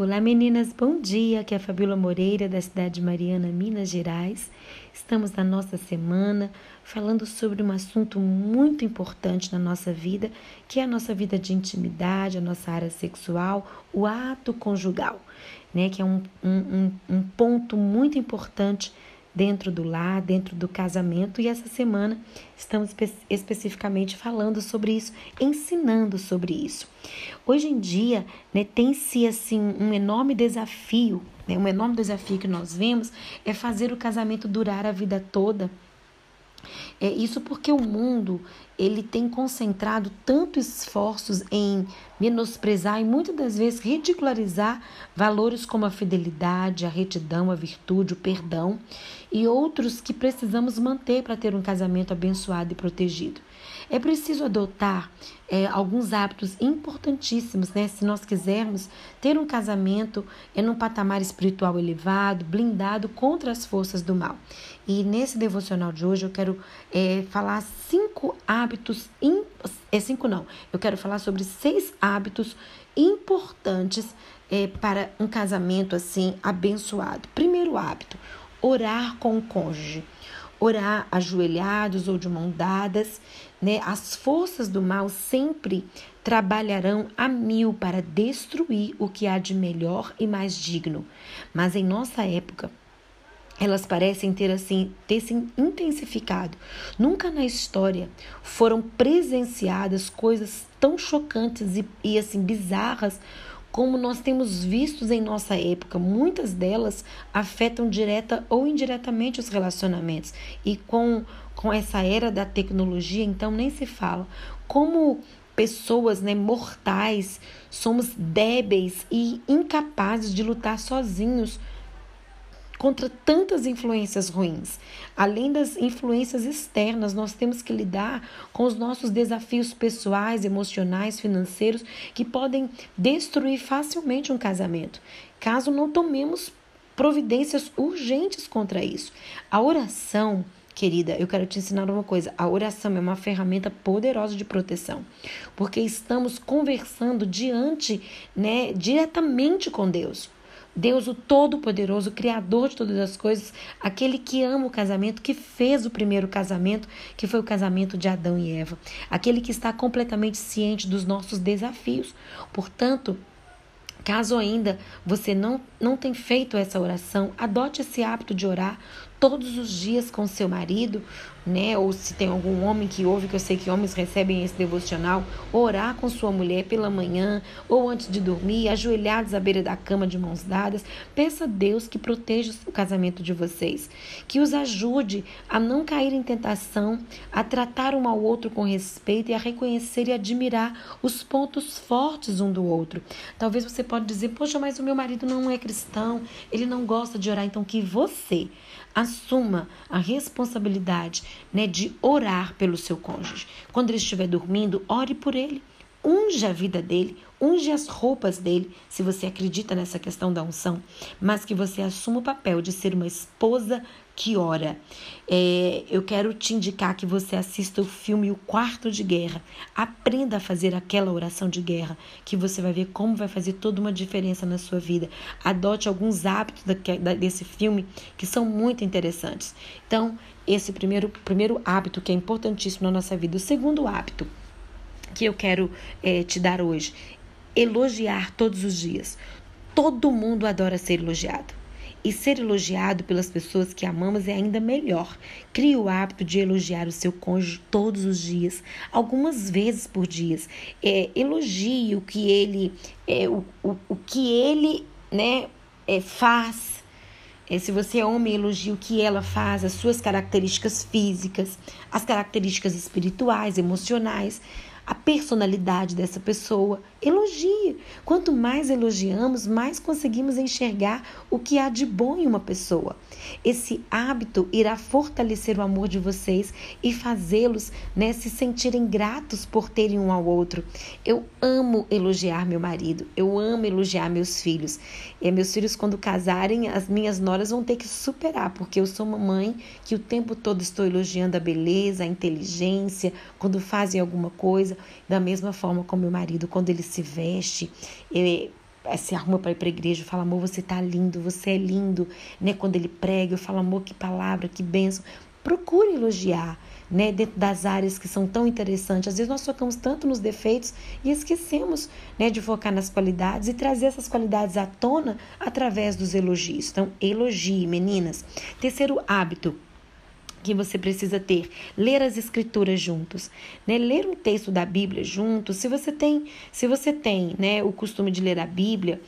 Olá meninas, bom dia. Aqui é a Fabíola Moreira da cidade de Mariana, Minas Gerais. Estamos na nossa semana falando sobre um assunto muito importante na nossa vida, que é a nossa vida de intimidade, a nossa área sexual, o ato conjugal, né? Que é um, um, um ponto muito importante dentro do lar, dentro do casamento, e essa semana estamos espe especificamente falando sobre isso, ensinando sobre isso. Hoje em dia, né, tem-se assim um enorme desafio, né, um enorme desafio que nós vemos é fazer o casamento durar a vida toda. É isso porque o mundo ele tem concentrado tanto esforços em menosprezar e muitas das vezes ridicularizar valores como a fidelidade, a retidão, a virtude, o perdão e outros que precisamos manter para ter um casamento abençoado e protegido. É preciso adotar é, alguns hábitos importantíssimos, né? Se nós quisermos ter um casamento em um patamar espiritual elevado, blindado contra as forças do mal. E nesse devocional de hoje eu quero é, falar cinco hábitos, é cinco não, eu quero falar sobre seis hábitos importantes é, para um casamento assim abençoado. Primeiro hábito, orar com o cônjuge orar ajoelhados ou de mão dadas, né? As forças do mal sempre trabalharão a mil para destruir o que há de melhor e mais digno. Mas em nossa época, elas parecem ter assim ter se intensificado. Nunca na história foram presenciadas coisas tão chocantes e, e assim bizarras como nós temos vistos em nossa época, muitas delas afetam direta ou indiretamente os relacionamentos. E com, com essa era da tecnologia, então nem se fala. Como pessoas né, mortais, somos débeis e incapazes de lutar sozinhos contra tantas influências ruins. Além das influências externas, nós temos que lidar com os nossos desafios pessoais, emocionais, financeiros que podem destruir facilmente um casamento, caso não tomemos providências urgentes contra isso. A oração Querida, eu quero te ensinar uma coisa. A oração é uma ferramenta poderosa de proteção, porque estamos conversando diante, né, diretamente com Deus. Deus, o Todo-Poderoso, Criador de todas as coisas, aquele que ama o casamento, que fez o primeiro casamento, que foi o casamento de Adão e Eva, aquele que está completamente ciente dos nossos desafios. Portanto, Caso ainda você não, não tenha feito essa oração, adote esse hábito de orar todos os dias com seu marido, né? Ou se tem algum homem que ouve, que eu sei que homens recebem esse devocional, orar com sua mulher pela manhã ou antes de dormir, ajoelhados à beira da cama de mãos dadas. Peça a Deus que proteja o casamento de vocês, que os ajude a não cair em tentação, a tratar um ao outro com respeito e a reconhecer e admirar os pontos fortes um do outro. Talvez você pode dizer: "Poxa, mas o meu marido não é cristão, ele não gosta de orar", então que você assuma a responsabilidade né, de orar pelo seu cônjuge. Quando ele estiver dormindo, ore por ele. Unge a vida dele, unge as roupas dele, se você acredita nessa questão da unção, mas que você assuma o papel de ser uma esposa que ora. É, eu quero te indicar que você assista o filme O Quarto de Guerra. Aprenda a fazer aquela oração de guerra, que você vai ver como vai fazer toda uma diferença na sua vida. Adote alguns hábitos desse filme que são muito interessantes. Então, esse primeiro, primeiro hábito que é importantíssimo na nossa vida. O segundo hábito que eu quero é, te dar hoje: elogiar todos os dias. Todo mundo adora ser elogiado. E ser elogiado pelas pessoas que amamos é ainda melhor. Crie o hábito de elogiar o seu cônjuge todos os dias, algumas vezes por dia. É, elogie o que ele, é, o, o, o que ele né, é, faz. É, se você é homem, elogie o que ela faz, as suas características físicas, as características espirituais, emocionais a personalidade dessa pessoa. Elogie. Quanto mais elogiamos, mais conseguimos enxergar o que há de bom em uma pessoa. Esse hábito irá fortalecer o amor de vocês e fazê-los né, se sentirem gratos por terem um ao outro. Eu amo elogiar meu marido, eu amo elogiar meus filhos. E meus filhos, quando casarem, as minhas noras vão ter que superar, porque eu sou uma mãe que o tempo todo estou elogiando a beleza, a inteligência, quando fazem alguma coisa. Da mesma forma com meu marido, quando ele se veste, se arruma para ir para a igreja, eu falo, amor, você tá lindo, você é lindo, né? Quando ele prega, eu falo, amor, que palavra, que benção. Procure elogiar, né? Dentro das áreas que são tão interessantes. Às vezes nós focamos tanto nos defeitos e esquecemos, né? De focar nas qualidades e trazer essas qualidades à tona através dos elogios. Então, elogie, meninas. Terceiro hábito, que você precisa ter, ler as escrituras juntos, né? Ler um texto da Bíblia juntos. Se você tem, se você tem, né, o costume de ler a Bíblia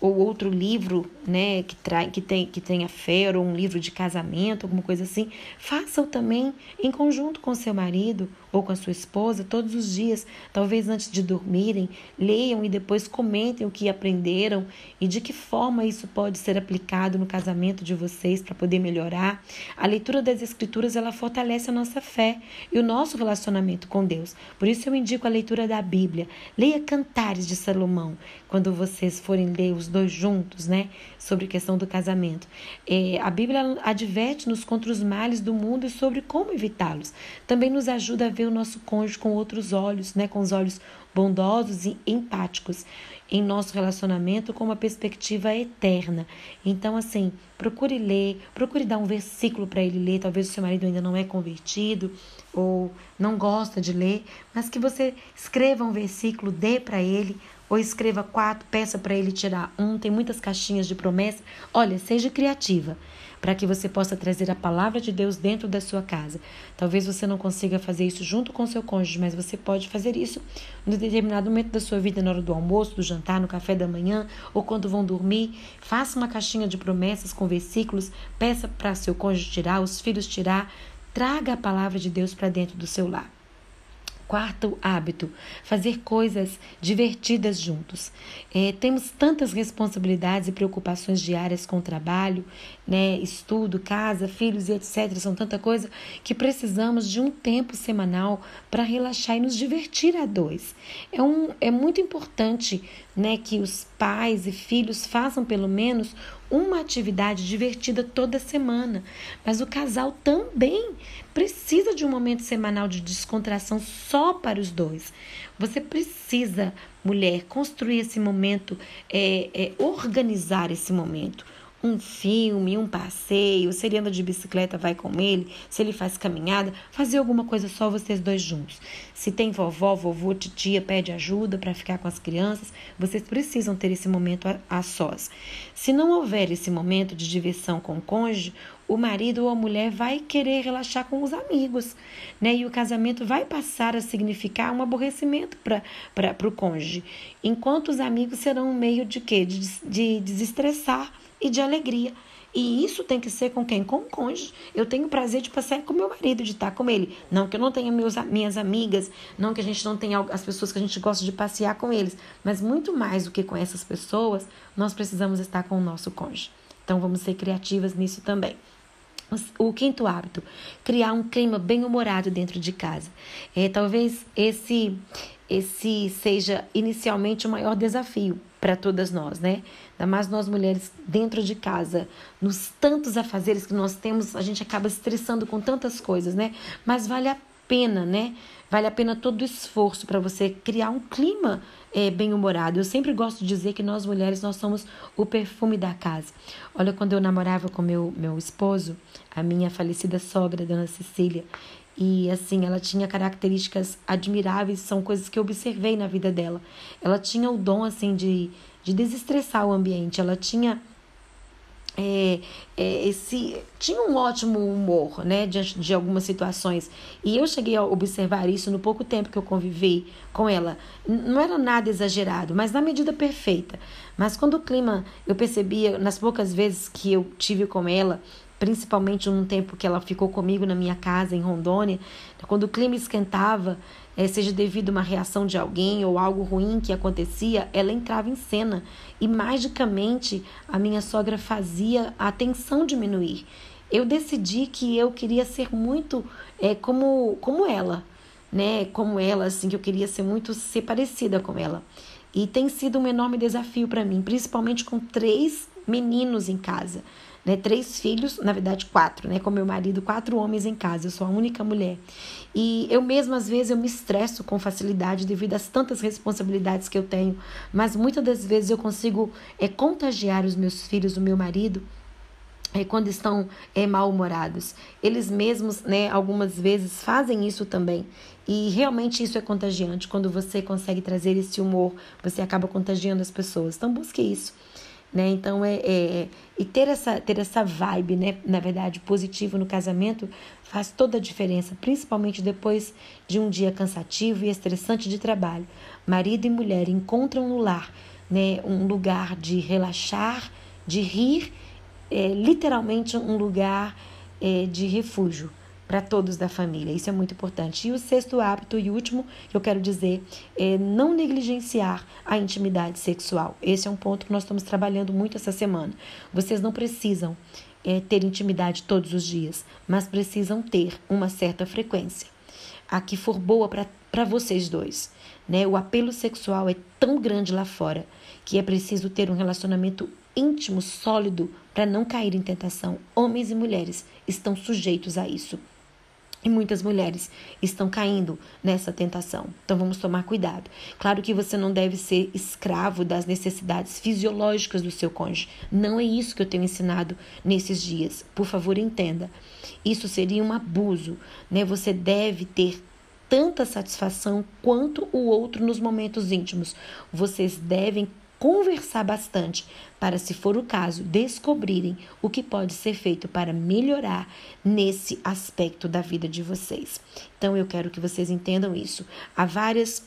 ou outro livro, né, que trai, que tem que tenha fé, ou um livro de casamento, alguma coisa assim, faça-o também em conjunto com seu marido ou com a sua esposa todos os dias, talvez antes de dormirem, leiam e depois comentem o que aprenderam e de que forma isso pode ser aplicado no casamento de vocês para poder melhorar. A leitura das escrituras ela fortalece a nossa fé e o nosso relacionamento com Deus. Por isso eu indico a leitura da Bíblia. Leia Cantares de Salomão quando vocês forem ler os dois juntos, né? Sobre a questão do casamento. É, a Bíblia adverte-nos contra os males do mundo e sobre como evitá-los. Também nos ajuda a ver o nosso cônjuge com outros olhos, né, com os olhos bondosos e empáticos em nosso relacionamento com uma perspectiva eterna. Então, assim, procure ler, procure dar um versículo para ele ler. Talvez o seu marido ainda não é convertido ou não gosta de ler, mas que você escreva um versículo, dê para ele, ou escreva quatro, peça para ele tirar um. Tem muitas caixinhas de promessa. Olha, seja criativa para que você possa trazer a palavra de Deus dentro da sua casa. Talvez você não consiga fazer isso junto com seu cônjuge, mas você pode fazer isso em determinado momento da sua vida, na hora do almoço, do jantar, no café da manhã ou quando vão dormir. Faça uma caixinha de promessas com versículos, peça para seu cônjuge tirar, os filhos tirar. Traga a palavra de Deus para dentro do seu lar. Quarto hábito, fazer coisas divertidas juntos. É, temos tantas responsabilidades e preocupações diárias com o trabalho, né, estudo, casa, filhos e etc. São tanta coisa que precisamos de um tempo semanal para relaxar e nos divertir a dois. É, um, é muito importante né, que os pais e filhos façam pelo menos uma atividade divertida toda semana, mas o casal também precisa de um momento semanal de descontração só para os dois. Você precisa, mulher, construir esse momento, é, é, organizar esse momento um filme, um passeio, se ele anda de bicicleta, vai com ele, se ele faz caminhada, fazer alguma coisa só vocês dois juntos. Se tem vovó, vovô, titia, pede ajuda para ficar com as crianças, vocês precisam ter esse momento a, a sós. Se não houver esse momento de diversão com o cônjuge, o marido ou a mulher vai querer relaxar com os amigos, né? E o casamento vai passar a significar um aborrecimento para o cônjuge, enquanto os amigos serão um meio de quê? De, de desestressar e de alegria. E isso tem que ser com quem? Com o cônjuge. Eu tenho o prazer de passear com meu marido, de estar com ele. Não que eu não tenha meus, minhas amigas, não que a gente não tenha as pessoas que a gente gosta de passear com eles. Mas muito mais do que com essas pessoas, nós precisamos estar com o nosso cônjuge. Então vamos ser criativas nisso também. O quinto hábito, criar um clima bem-humorado dentro de casa. É, talvez esse, esse seja inicialmente o maior desafio para todas nós, né? Ainda mais nós mulheres dentro de casa, nos tantos afazeres que nós temos, a gente acaba estressando com tantas coisas, né? Mas vale a pena, né? Vale a pena todo o esforço para você criar um clima é, bem-humorado. Eu sempre gosto de dizer que nós mulheres, nós somos o perfume da casa. Olha, quando eu namorava com meu, meu esposo, a minha falecida sogra, Dona Cecília, e assim, ela tinha características admiráveis, são coisas que eu observei na vida dela. Ela tinha o dom assim de, de desestressar o ambiente, ela tinha é, é, esse tinha um ótimo humor, né, diante de algumas situações. E eu cheguei a observar isso no pouco tempo que eu convivi com ela. Não era nada exagerado, mas na medida perfeita. Mas quando o clima, eu percebia nas poucas vezes que eu tive com ela, principalmente num tempo que ela ficou comigo na minha casa em Rondônia, quando o clima esquentava, seja devido a uma reação de alguém ou algo ruim que acontecia, ela entrava em cena e magicamente a minha sogra fazia a tensão diminuir. Eu decidi que eu queria ser muito é, como, como ela, né? Como ela, assim, que eu queria ser muito ser parecida com ela. E tem sido um enorme desafio para mim, principalmente com três meninos em casa né? Três filhos, na verdade quatro, né? Com meu marido, quatro homens em casa. Eu sou a única mulher. E eu mesma, às vezes, eu me estresso com facilidade devido às tantas responsabilidades que eu tenho. Mas muitas das vezes eu consigo é, contagiar os meus filhos, o meu marido, é, quando estão é, mal-humorados. Eles mesmos, né, algumas vezes fazem isso também. E realmente isso é contagiante. Quando você consegue trazer esse humor, você acaba contagiando as pessoas. Então busque isso. Né? Então é, é, e ter essa ter essa vibe, né, na verdade, positivo no casamento faz toda a diferença, principalmente depois de um dia cansativo e estressante de trabalho. Marido e mulher encontram no lar, né, um lugar de relaxar, de rir é, literalmente um lugar é, de refúgio para todos da família. Isso é muito importante. E o sexto hábito e último que eu quero dizer é não negligenciar a intimidade sexual. Esse é um ponto que nós estamos trabalhando muito essa semana. Vocês não precisam é, ter intimidade todos os dias, mas precisam ter uma certa frequência. A que for boa para vocês dois. Né? O apelo sexual é tão grande lá fora que é preciso ter um relacionamento íntimo, sólido, para não cair em tentação. Homens e mulheres estão sujeitos a isso. E muitas mulheres estão caindo nessa tentação. Então vamos tomar cuidado. Claro que você não deve ser escravo das necessidades fisiológicas do seu cônjuge. Não é isso que eu tenho ensinado nesses dias. Por favor, entenda. Isso seria um abuso, né? Você deve ter tanta satisfação quanto o outro nos momentos íntimos. Vocês devem conversar bastante para, se for o caso, descobrirem o que pode ser feito para melhorar nesse aspecto da vida de vocês. Então, eu quero que vocês entendam isso. Há várias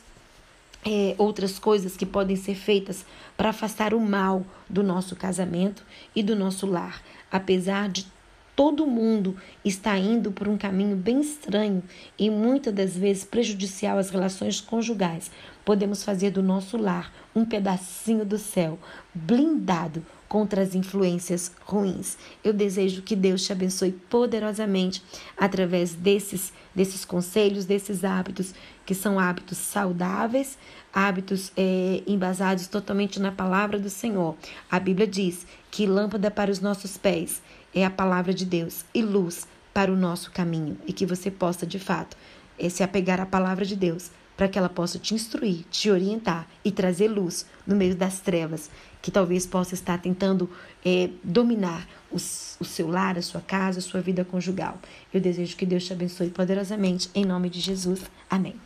é, outras coisas que podem ser feitas para afastar o mal do nosso casamento e do nosso lar, apesar de todo mundo está indo por um caminho bem estranho e muitas das vezes prejudicial às relações conjugais. Podemos fazer do nosso lar um pedacinho do céu, blindado contra as influências ruins. Eu desejo que Deus te abençoe poderosamente através desses, desses conselhos, desses hábitos, que são hábitos saudáveis, hábitos é, embasados totalmente na palavra do Senhor. A Bíblia diz que lâmpada para os nossos pés é a palavra de Deus e luz para o nosso caminho. E que você possa, de fato, é, se apegar à palavra de Deus para que ela possa te instruir, te orientar e trazer luz no meio das trevas que talvez possa estar tentando é, dominar o, o seu lar, a sua casa, a sua vida conjugal. Eu desejo que Deus te abençoe poderosamente, em nome de Jesus. Amém.